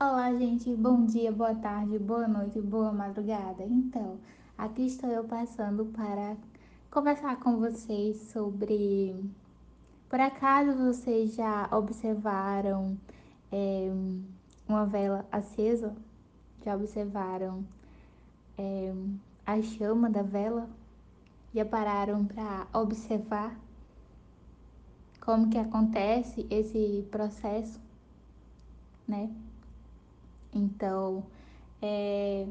Olá, gente. Bom dia, boa tarde, boa noite, boa madrugada. Então, aqui estou eu passando para conversar com vocês sobre. Por acaso vocês já observaram é, uma vela acesa? Já observaram é, a chama da vela? Já pararam para observar como que acontece esse processo, né? Então, é,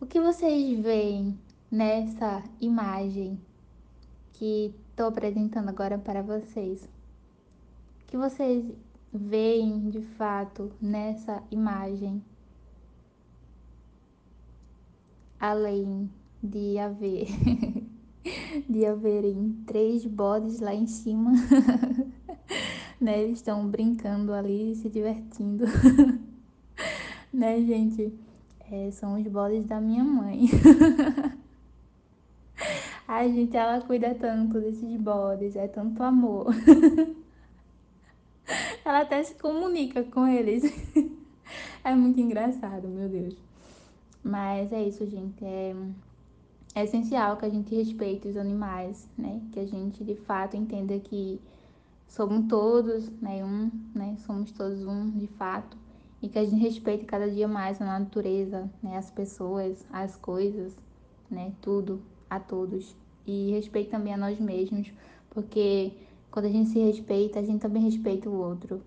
o que vocês veem nessa imagem que estou apresentando agora para vocês? O que vocês veem de fato nessa imagem? Além de haver de haverem três bodes lá em cima, né? Eles estão brincando ali, se divertindo. né, gente? É, são os bodes da minha mãe. Ai, gente, ela cuida tanto desses bodes, é tanto amor. ela até se comunica com eles. é muito engraçado, meu Deus. Mas é isso, gente. É, é essencial que a gente respeite os animais, né? Que a gente de fato entenda que somos todos, né? Um, né? Somos todos um, de fato e que a gente respeite cada dia mais a natureza, né, as pessoas, as coisas, né, tudo, a todos. E respeite também a nós mesmos, porque quando a gente se respeita, a gente também respeita o outro.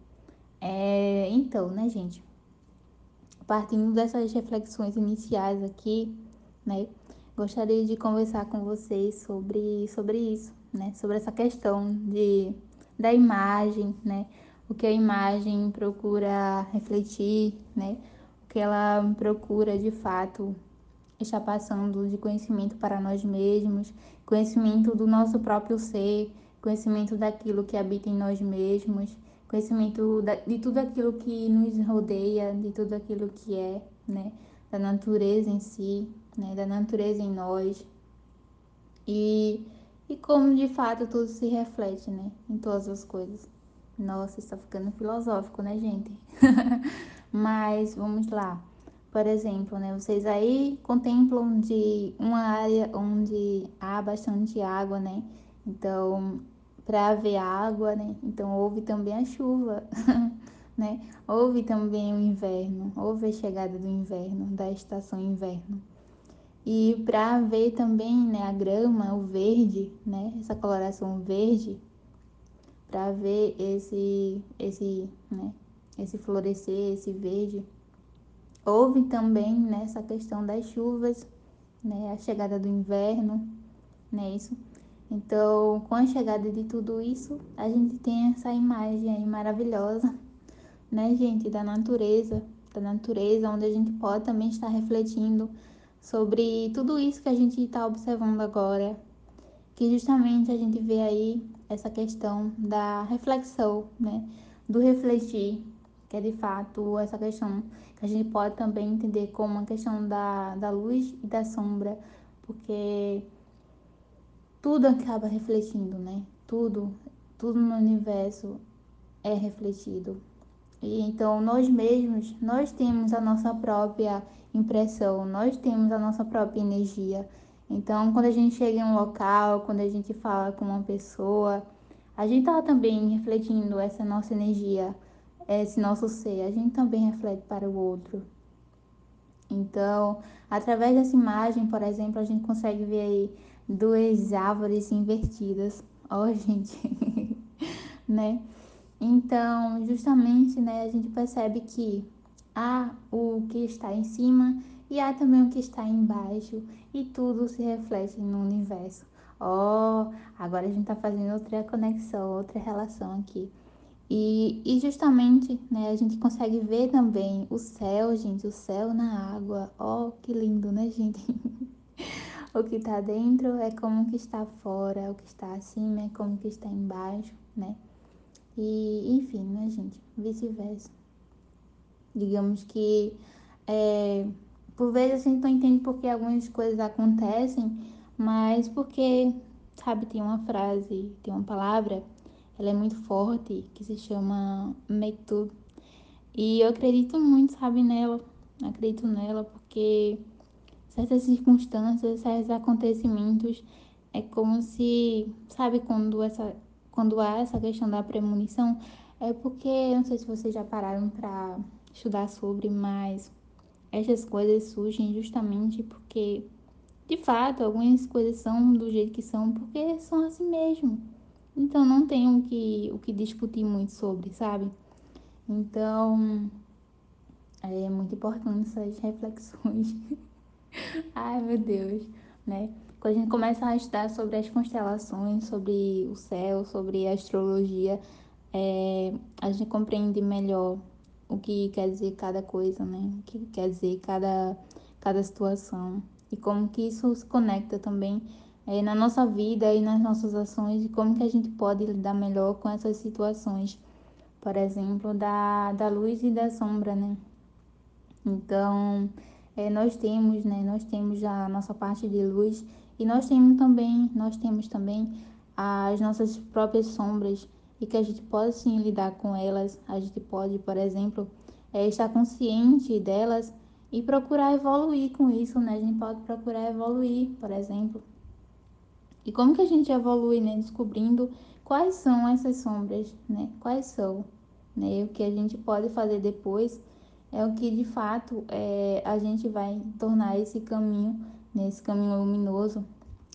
É, então, né, gente? Partindo dessas reflexões iniciais aqui, né, gostaria de conversar com vocês sobre, sobre isso, né, sobre essa questão de, da imagem, né, o que a imagem procura refletir, né? O que ela procura de fato estar passando de conhecimento para nós mesmos, conhecimento do nosso próprio ser, conhecimento daquilo que habita em nós mesmos, conhecimento de tudo aquilo que nos rodeia, de tudo aquilo que é, né? Da natureza em si, né? Da natureza em nós. E, e como de fato tudo se reflete, né? Em todas as coisas. Nossa, está ficando filosófico, né, gente? Mas vamos lá. Por exemplo, né, vocês aí contemplam de uma área onde há bastante água, né? Então, para haver água, né? Então houve também a chuva, né? Houve também o inverno, houve a chegada do inverno, da estação inverno. E para haver também, né, a grama, o verde, né? Essa coloração verde, para ver esse, esse, né, esse florescer, esse verde. Houve também nessa né, questão das chuvas, né, a chegada do inverno, né, isso. Então, com a chegada de tudo isso, a gente tem essa imagem aí maravilhosa, né, gente, da natureza, da natureza, onde a gente pode também estar refletindo sobre tudo isso que a gente está observando agora, que justamente a gente vê aí essa questão da reflexão, né? Do refletir, que é de fato essa questão que a gente pode também entender como uma questão da, da luz e da sombra, porque tudo acaba refletindo, né? Tudo, tudo no universo é refletido. E então nós mesmos, nós temos a nossa própria impressão, nós temos a nossa própria energia. Então, quando a gente chega em um local, quando a gente fala com uma pessoa, a gente está também refletindo essa nossa energia, esse nosso ser, a gente também reflete para o outro. Então, através dessa imagem, por exemplo, a gente consegue ver aí duas árvores invertidas. Ó, oh, gente, né? Então, justamente, né, a gente percebe que há o que está em cima e há também o que está embaixo e tudo se reflete no universo. Ó, oh, agora a gente está fazendo outra conexão, outra relação aqui. E, e justamente, né, a gente consegue ver também o céu, gente, o céu na água. Ó, oh, que lindo, né, gente? o que está dentro é como que está fora, o que está acima é como que está embaixo, né? E, enfim, né, gente? Vice-versa. Digamos que é, por vezes a gente não entende porque algumas coisas acontecem, mas porque, sabe, tem uma frase, tem uma palavra, ela é muito forte, que se chama Meitub. E eu acredito muito, sabe, nela. Acredito nela porque certas circunstâncias, certos acontecimentos, é como se, sabe, quando essa quando há essa questão da premonição, é porque, não sei se vocês já pararam para estudar sobre, mas essas coisas surgem justamente porque, de fato, algumas coisas são do jeito que são, porque são assim mesmo. Então não tem o que, o que discutir muito sobre, sabe? Então, é muito importante essas reflexões. Ai, meu Deus, né? Quando a gente começa a estudar sobre as constelações, sobre o céu, sobre a astrologia, é, a gente compreende melhor o que quer dizer cada coisa, né? O que quer dizer cada, cada situação. E como que isso se conecta também é, na nossa vida e nas nossas ações e como que a gente pode lidar melhor com essas situações. Por exemplo, da, da luz e da sombra, né? Então, é, nós temos, né? Nós temos a nossa parte de luz e nós temos também, nós temos também as nossas próprias sombras e que a gente pode sim lidar com elas. A gente pode, por exemplo, é, estar consciente delas e procurar evoluir com isso, né? A gente pode procurar evoluir, por exemplo. E como que a gente evolui, né? Descobrindo quais são essas sombras, né? Quais são, né? O que a gente pode fazer depois é o que de fato é, a gente vai tornar esse caminho, nesse né? caminho luminoso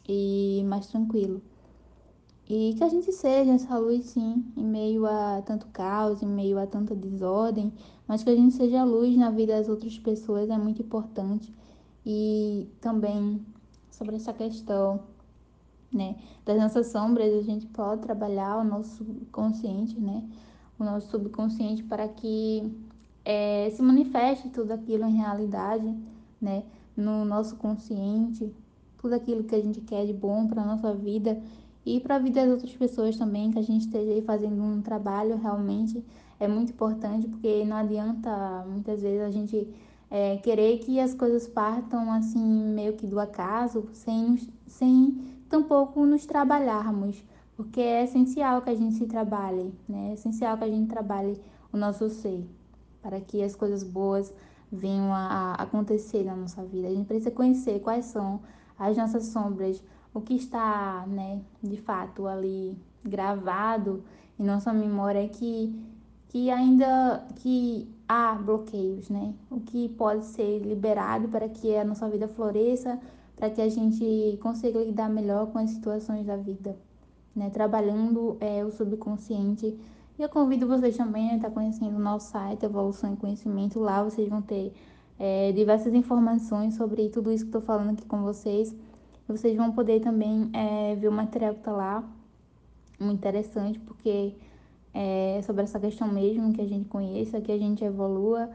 e mais tranquilo. E que a gente seja essa luz, sim, em meio a tanto caos, em meio a tanta desordem, mas que a gente seja luz na vida das outras pessoas é muito importante. E também sobre essa questão, né, das nossas sombras, a gente pode trabalhar o nosso subconsciente, né, o nosso subconsciente para que é, se manifeste tudo aquilo em realidade, né, no nosso consciente, tudo aquilo que a gente quer de bom para nossa vida e para a vida das outras pessoas também, que a gente esteja aí fazendo um trabalho realmente é muito importante, porque não adianta muitas vezes a gente é, querer que as coisas partam assim meio que do acaso, sem, sem tampouco nos trabalharmos, porque é essencial que a gente se trabalhe, né? É essencial que a gente trabalhe o nosso ser, para que as coisas boas venham a, a acontecer na nossa vida. A gente precisa conhecer quais são as nossas sombras, o que está, né, de fato ali gravado em nossa memória é que que ainda que há bloqueios, né? O que pode ser liberado para que a nossa vida floresça, para que a gente consiga lidar melhor com as situações da vida, né? Trabalhando é, o subconsciente. E eu convido vocês também a estar conhecendo o nosso site, Evolução e Conhecimento. Lá vocês vão ter é, diversas informações sobre tudo isso que estou falando aqui com vocês. Vocês vão poder também é, ver o material que está lá, muito interessante, porque é sobre essa questão mesmo, que a gente conheça, que a gente evolua,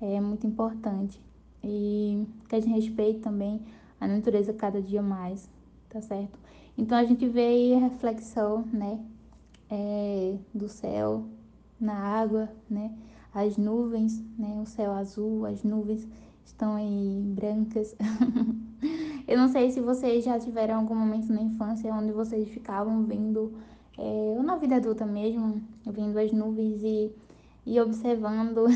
é muito importante. E que a gente respeite também a natureza cada dia mais, tá certo? Então a gente vê aí a reflexão, né, é, do céu na água, né, as nuvens, né, o céu azul, as nuvens estão aí brancas. Eu não sei se vocês já tiveram algum momento na infância onde vocês ficavam vendo, é, ou na vida adulta mesmo, vendo as nuvens e, e observando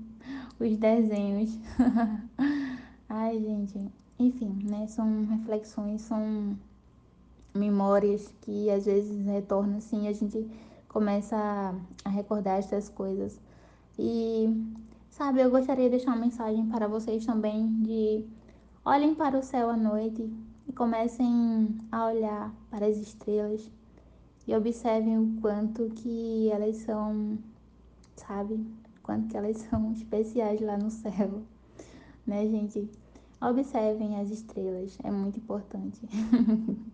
os desenhos. Ai, gente. Enfim, né? São reflexões, são memórias que às vezes retornam assim, a gente começa a, a recordar essas coisas. E, sabe, eu gostaria de deixar uma mensagem para vocês também de Olhem para o céu à noite e comecem a olhar para as estrelas e observem o quanto que elas são, sabe? Quanto que elas são especiais lá no céu, né, gente? Observem as estrelas, é muito importante.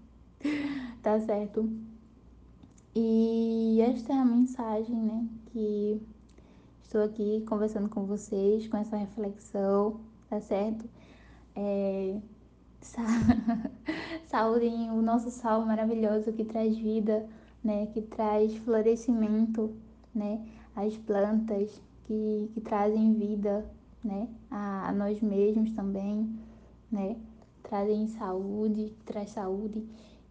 tá certo? E esta é a mensagem, né, que estou aqui conversando com vocês, com essa reflexão, tá certo? É, saúdem o nosso sal maravilhoso que traz vida, né, que traz florescimento, né, as plantas que, que trazem vida, né, a, a nós mesmos também, né, trazem saúde, traz saúde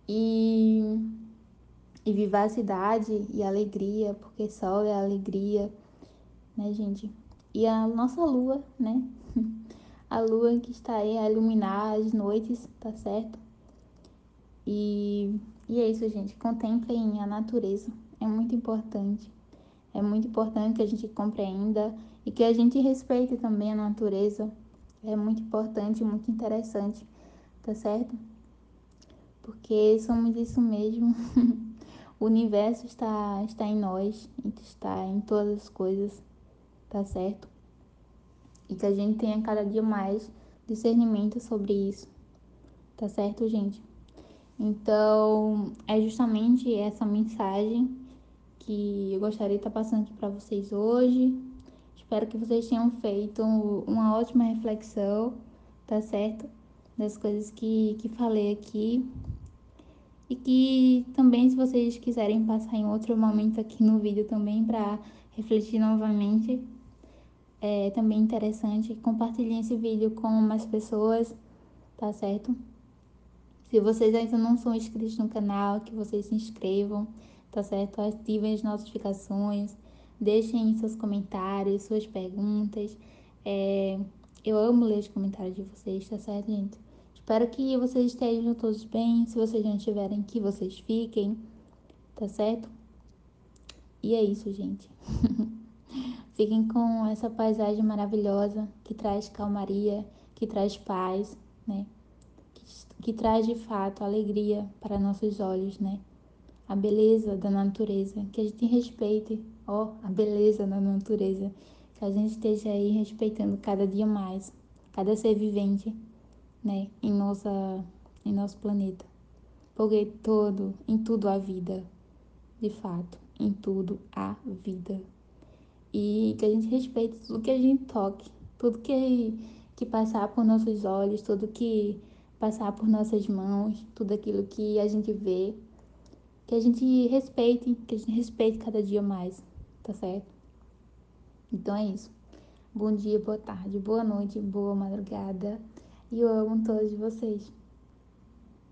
e, e vivacidade e alegria, porque sol é alegria, né, gente? e a nossa lua, né? A lua que está aí a iluminar as noites, tá certo? E, e é isso, gente. Contemplem a natureza. É muito importante. É muito importante que a gente compreenda e que a gente respeite também a natureza. É muito importante, muito interessante, tá certo? Porque somos isso mesmo. o universo está, está em nós, está em todas as coisas, tá certo? E que a gente tenha cada dia mais discernimento sobre isso, tá certo, gente? Então, é justamente essa mensagem que eu gostaria de estar passando aqui para vocês hoje. Espero que vocês tenham feito uma ótima reflexão, tá certo? Das coisas que, que falei aqui. E que também, se vocês quiserem passar em outro momento aqui no vídeo também para refletir novamente, é também interessante. Compartilhem esse vídeo com mais pessoas, tá certo? Se vocês ainda não são inscritos no canal, que vocês se inscrevam, tá certo? Ativem as notificações, deixem seus comentários, suas perguntas. É, eu amo ler os comentários de vocês, tá certo, gente? Espero que vocês estejam todos bem. Se vocês não estiverem, que vocês fiquem, tá certo? E é isso, gente. Fiquem com essa paisagem maravilhosa que traz calmaria, que traz paz, né? Que, que traz de fato alegria para nossos olhos, né? A beleza da natureza, que a gente respeite, ó, a beleza da natureza, que a gente esteja aí respeitando cada dia mais, cada ser vivente né, em, nossa, em nosso planeta. Porque todo, em tudo há vida, de fato, em tudo há vida. E que a gente respeite tudo que a gente toque, tudo que, que passar por nossos olhos, tudo que passar por nossas mãos, tudo aquilo que a gente vê, que a gente respeite, que a gente respeite cada dia mais, tá certo? Então é isso. Bom dia, boa tarde, boa noite, boa madrugada. E eu amo todos vocês.